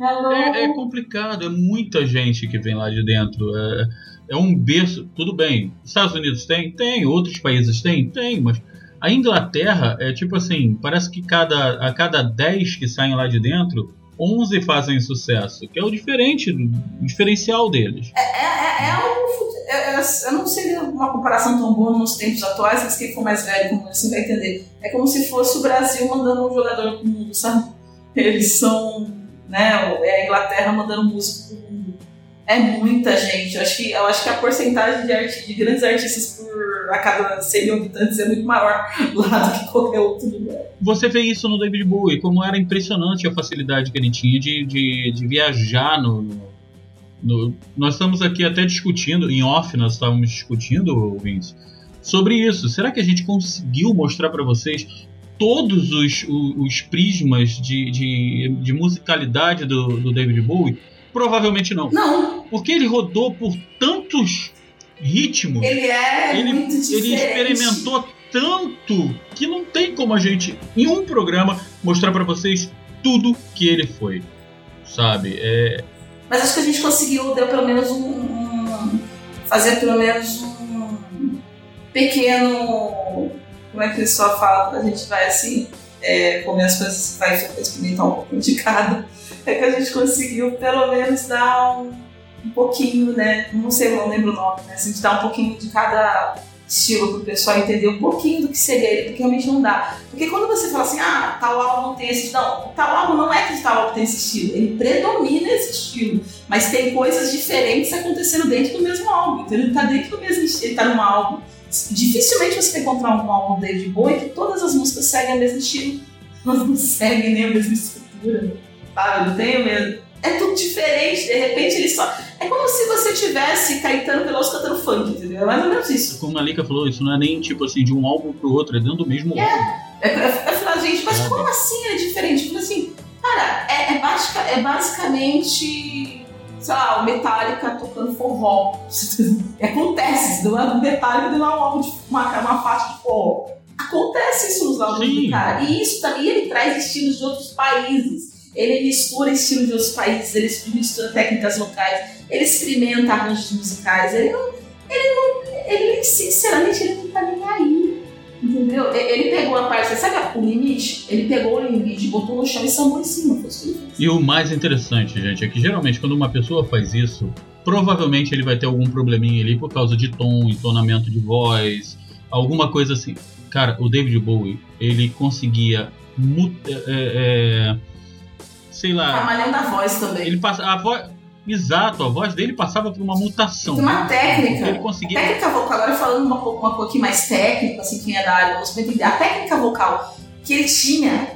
Hello. É, é complicado, é muita gente que vem lá de dentro. É, é um berço. Tudo bem. Estados Unidos tem? Tem. Outros países tem? Tem. Mas a Inglaterra é tipo assim: parece que cada, a cada 10 que saem lá de dentro, 11 fazem sucesso. Que é o diferente, o diferencial deles. É, é, é algo. É- é- Eu não seria uma comparação tão boa nos tempos atuais, mas quem for mais velho como assim vai entender. É como se fosse o Brasil mandando um jogador pro mundo, sabe? Eles são. Né, é a Inglaterra mandando músico pro mundo. É muita gente. Eu acho que, eu acho que a porcentagem de, arti- de grandes artistas por a cada 100 mil habitantes é muito maior lá do que qualquer outro lugar. Você vê isso no David Bowie, como era impressionante a facilidade que ele tinha de, de, de viajar no, no- Nós estamos aqui até discutindo, em off nós estávamos discutindo, Vince, sobre isso. Será que a gente conseguiu mostrar para vocês todos os, o- os, prismas de, de, de musicalidade do, do David Bowie? Provavelmente não. Não. Porque ele rodou por tantos ritmo. Ele é ele, muito ele diferente. experimentou tanto que não tem como a gente, em um programa, mostrar pra vocês tudo que ele foi. Sabe? É, Mas acho que a gente conseguiu, deu pelo menos um. um- fazer pelo menos um pequeno. Como é que o pessoal fala a gente vai assim, é, comer as coisas, vai experimentar um pouquinho de cada. É que a gente conseguiu pelo menos dar um, um pouquinho, né? Não sei, não lembro o nome, né? Assim, de dar um pouquinho de cada estilo pro pessoal entender um pouquinho do que seria ele, porque realmente não dá. Porque quando você fala assim, ah, tal álbum tem esse não, tal álbum não é que tal álbum tem esse estilo, ele predomina esse estilo, mas tem coisas diferentes acontecendo dentro do mesmo álbum, então ele tá dentro do mesmo estilo, ele tá num álbum. Dificilmente você vai encontrar um álbum David Bowie que todas as músicas seguem o mesmo estilo, elas não seguem nem a mesma estrutura, sabe? Não tem o mesmo. É tudo diferente, de repente ele só. É como se você tivesse Caetano Veloso cantando funk, entendeu? É mais ou menos isso. como a Lika falou, isso não é nem tipo assim, de um álbum pro outro, é dentro do mesmo álbum. É, é, é falar, gente, mas como assim é diferente? Tipo assim, cara, é, é, é basicamente, sei lá, o Metallica tocando forró. Acontece, isso não é um Metallica não é um álbum de uma, uma faixa de forró. Acontece isso nos álbuns do cara. E isso também ele traz estilos de outros países. Ele mistura estilos de outros países, ele mistura técnicas locais, ele experimenta arranjos musicais, ele não. Ele não. Ele, sinceramente, ele não tá nem aí. Entendeu? Ele pegou a parte, sabe o limite? Ele pegou o limite, botou no chão e sambou em cima. E o mais interessante, gente, é que geralmente quando uma pessoa faz isso, provavelmente ele vai ter algum probleminha ali por causa de tom, entonamento de voz, alguma coisa assim. Cara, o David Bowie, ele conseguia. mu- é, é, sei lá. Trabalhando a voz também. Ele passa, a voz, exato, a voz dele passava por uma mutação. Tem uma técnica. Ele conseguia. Técnica vocal, agora falando uma, co- uma pouquinho mais técnica, assim, quem é da área, você vai entender. A técnica vocal que ele tinha,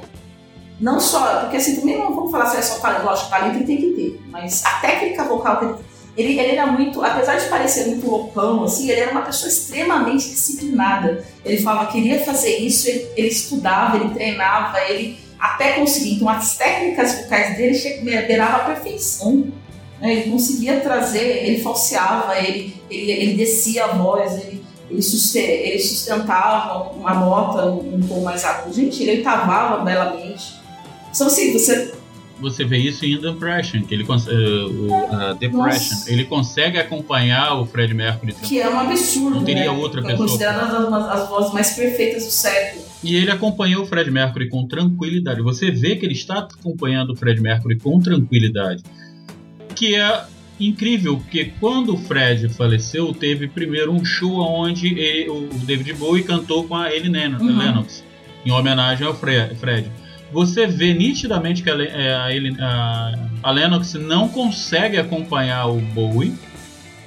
não só, porque assim, também não vamos falar se é só talento, lógico, talento ele tem que ter, mas a técnica vocal que ele ele, ele era muito, apesar de parecer muito loucão, assim, ele era uma pessoa extremamente disciplinada. Ele falava que queria fazer isso, ele, ele estudava, ele treinava, ele até conseguia. Então as técnicas vocais dele che- beirava a perfeição. né? Ele conseguia trazer, ele falseava, ele, ele, ele descia a voz, ele, ele, suste- ele sustentava uma nota um, tom mais agudo. Gente, ele oitavava belamente. Então assim, você Você vê isso em The Impression, que ele eh, o, a Depression, Nossa. ele consegue acompanhar o Fred Mercury. que é um absurdo. Não teria né? outra É pessoa. considerada as, as vozes mais perfeitas do século. E ele acompanhou o Fred Mercury com tranquilidade. Você vê que ele está acompanhando o Fred Mercury com tranquilidade. Que é incrível, porque quando o Fred faleceu, teve primeiro um show onde ele- o David Bowie cantou com a Ellie Len- Uhum. Lennox, em homenagem ao Fre- Fred. Você vê nitidamente que a, é, a, a- Lennox não consegue acompanhar o Bowie,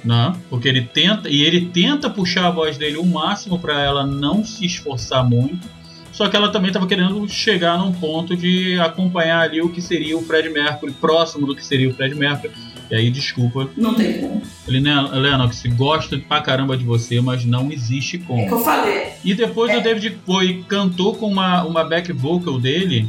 né? Porque ele tenta e ele tenta puxar a voz dele o máximo para ela não se esforçar muito. Só que ela também estava querendo chegar num ponto de acompanhar ali o que seria o Fred Mercury, próximo do que seria o Fred Mercury. E aí, desculpa. Não tem como. Ele, né, Lennox, gosta pra caramba de você, mas não existe como. É que eu falei. E depois o David Bowie cantou com uma, uma back vocal dele,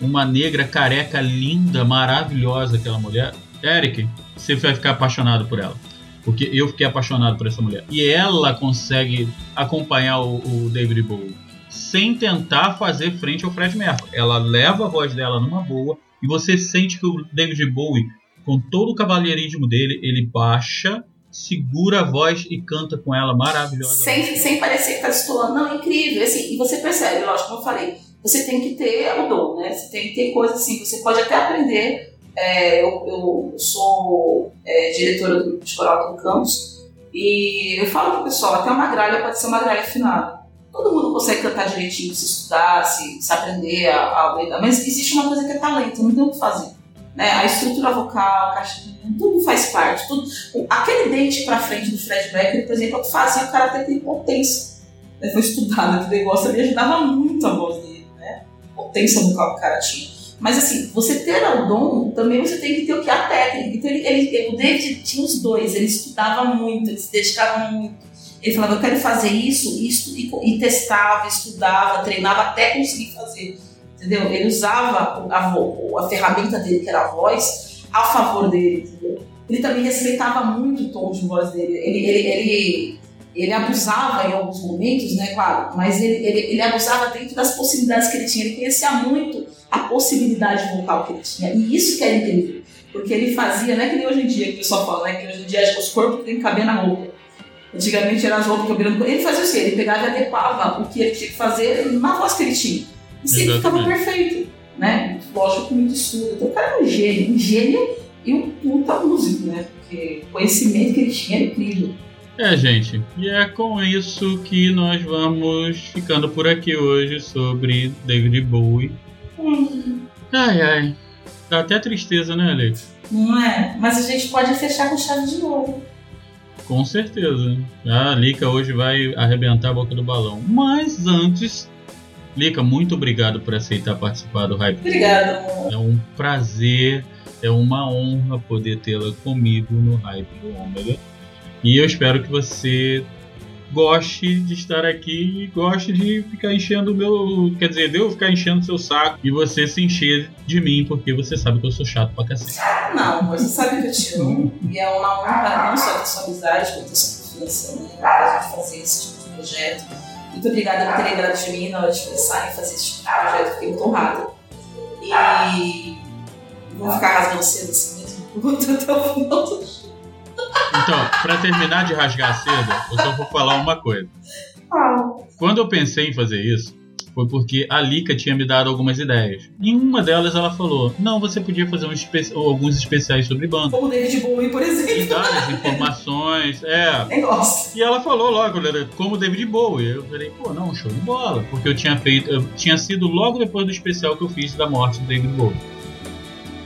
uma negra careca linda, maravilhosa, aquela mulher. Eric, você vai ficar apaixonado por ela. Porque eu fiquei apaixonado por essa mulher. E ela consegue acompanhar o, o David Bowie sem tentar fazer frente ao Fred Mercury. Ela leva a voz dela numa boa e você sente que o David Bowie, com todo o cavalheirismo dele, ele baixa, segura a voz e canta com ela maravilhosa. Sem, sem parecer que tá destoando. Não, incrível. Assim, e você percebe, lógico, como eu falei, você tem que ter o dom, né? Você tem que ter coisas assim, você pode até aprender. É, eu, eu sou é, diretora do grupo de coral aqui no campus e eu falo pro pessoal, até uma gralha pode ser uma gralha afinada. Todo mundo consegue cantar direitinho, se estudar, se, se aprender a, a, Mas existe uma coisa que é talento, não tem o que fazer. Né? A estrutura vocal, a caixa de tudo faz parte. Tudo, aquele dente pra frente do Fred Mercury, por exemplo, fazia o cara ter ter potência. Né? Foi estudado, aquele negócio ali ajudava muito a voz dele, né? Potência vocal que o cara tinha. Mas assim, você ter o dom, também você tem que ter o que? A técnica. Então ele, ele- o David tinha os dois, ele estudava muito, ele se dedicava muito. Ele falava, eu quero fazer isso, isso, e, e testava, estudava, treinava até conseguir fazer. Entendeu? Ele usava a, vo- a ferramenta dele, que era a voz, a favor dele, entendeu? ele também respeitava muito o tom de voz dele. Ele, ele, ele, ele abusava em alguns momentos, né, claro, mas ele, ele, ele abusava dentro das possibilidades que ele tinha. Ele conhecia muito a possibilidade vocal que ele tinha. E isso que era incrível. Porque ele fazia, não é que nem hoje em dia que o pessoal fala, né? Que hoje em dia acho que os corpos têm que caber na roupa. Antigamente eram as roupas cabendo corpo. Ele fazia o quê? Ele pegava e adequava o que ele tinha que fazer na voz que ele tinha. E sempre ficava perfeito. Né? Lógico, com muito estudo. Então o cara é um gênio. Um gênio e um puta músico, né? Porque o conhecimento que ele tinha era incrível. É, gente, e é com isso que nós vamos ficando por aqui hoje sobre David Bowie. Ai, ai. Dá até tristeza, né, Alex? Não é? Mas a gente pode fechar com chave de ouro. Com certeza. A Lica hoje vai arrebentar a boca do balão. Mas antes, Lica, muito obrigado por aceitar participar do Hype. Obrigada. É um prazer, é uma honra poder tê-la comigo no Hype do Ômega. E eu espero que você goste de estar aqui e goste de ficar enchendo o meu. Quer dizer, de eu ficar enchendo o seu saco e você se encher de mim, porque você sabe que eu sou chato pra cacete. Não, você sabe que eu te amo. E é uma honra não só ter sua amizade, quanto ter sua confiança, né? Pra gente fazer esse tipo de projeto. Muito obrigada por ter lembrado de mim na hora de pensar em fazer esse tipo de projeto. Fiquei muito honrada. E vou ficar rasgando cedo assim mesmo. Até o final do. Então, pra terminar de rasgar cedo, eu só vou falar uma coisa. Quando eu pensei em fazer isso, foi porque a Lika tinha me dado algumas ideias. Em uma delas ela falou: Não, você podia fazer um espe- ou alguns especiais sobre banda. Como o David Bowie, por E exemplo. dar as informações. É. Nem gosto. E ela falou logo, né, como David Bowie. Eu falei, pô, não, show de bola. Porque eu tinha feito. Eu tinha sido logo depois do especial que eu fiz da morte do David Bowie.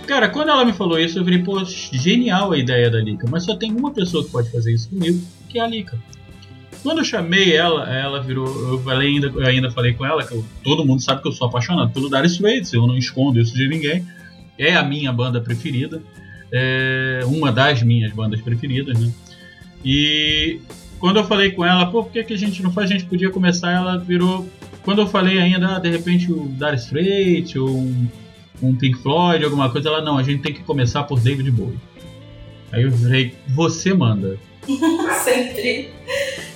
Cara, quando ela me falou isso, eu falei, pô, genial a ideia da Lika. Mas só tem uma pessoa que pode fazer isso comigo, que é a Lika. Quando eu chamei ela, ela virou. Eu, falei ainda, eu ainda falei com ela que eu- todo mundo sabe que eu sou apaixonado pelo Dire Straits, eu não escondo isso de ninguém. É a minha banda preferida. É uma das minhas bandas preferidas, né? E quando eu falei com ela, pô, por que, que a gente não faz? A gente podia começar, ela virou. Quando eu falei ainda, ah, de repente o Dire Straits ou um, um Pink Floyd, alguma coisa, ela, não, a gente tem que começar por David Bowie. Aí eu falei, você manda. Sempre.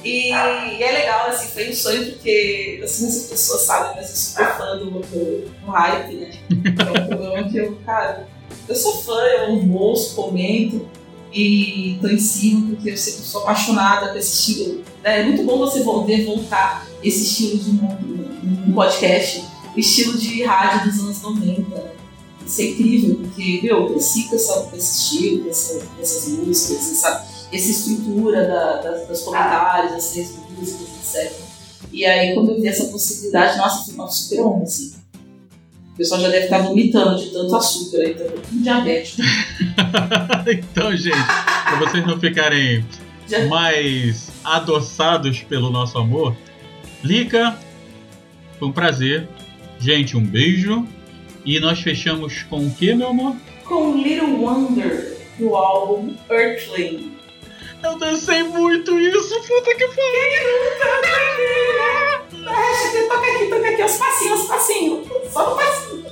E, e é legal, assim, foi um sonho porque, assim, as pessoas sabem, mas eu sou super fã do, do, do hype, né? É um programa que eu, cara, eu sou fã, eu ouço, comento e tô em cima porque eu sempre sou apaixonada com esse estilo. É muito bom você voltar, voltar esse estilo de um, um podcast, estilo de rádio dos anos 90. Isso é incrível, porque, meu, eu cresci com, essa, com esse estilo, com, essa, com essas músicas, essa, essa estrutura da, das, dos comentários, das três músicas, etc. E aí, quando eu vi essa possibilidade, nossa, foi uma super honra, assim. O pessoal já deve estar vomitando de tanto açúcar aí, tá com diabetes. então, gente, pra vocês não ficarem Já- mais adoçados pelo nosso amor, Lica, foi um prazer. Gente, um beijo. E nós fechamos com o que, meu amor? Com Little Wonder, do álbum Earthling. Eu dancei muito isso, puta que pariu! Toca aqui, toca aqui, os passinhos, os passinhos. Só no passinho.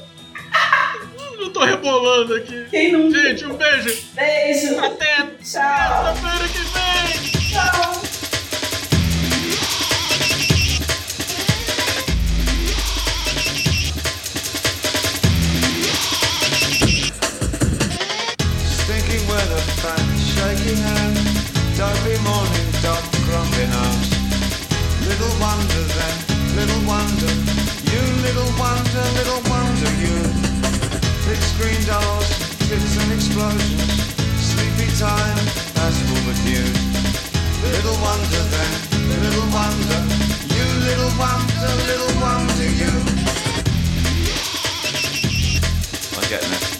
Eu tô rebolando aqui. Quem não? Gente, um beijo. Beijo. Até Tchau. que vem. Tchau. Stinking weather, fat, shaky hand. Dopey morning, dog grumbling arms. Little wonder then, little wonder. You little wonder, little wonder you. Big screen doors, tits and explosions. Sleepy time, that's for the news. Little wonder then, little wonder. You little wonder, little wonder you. I'm getting it.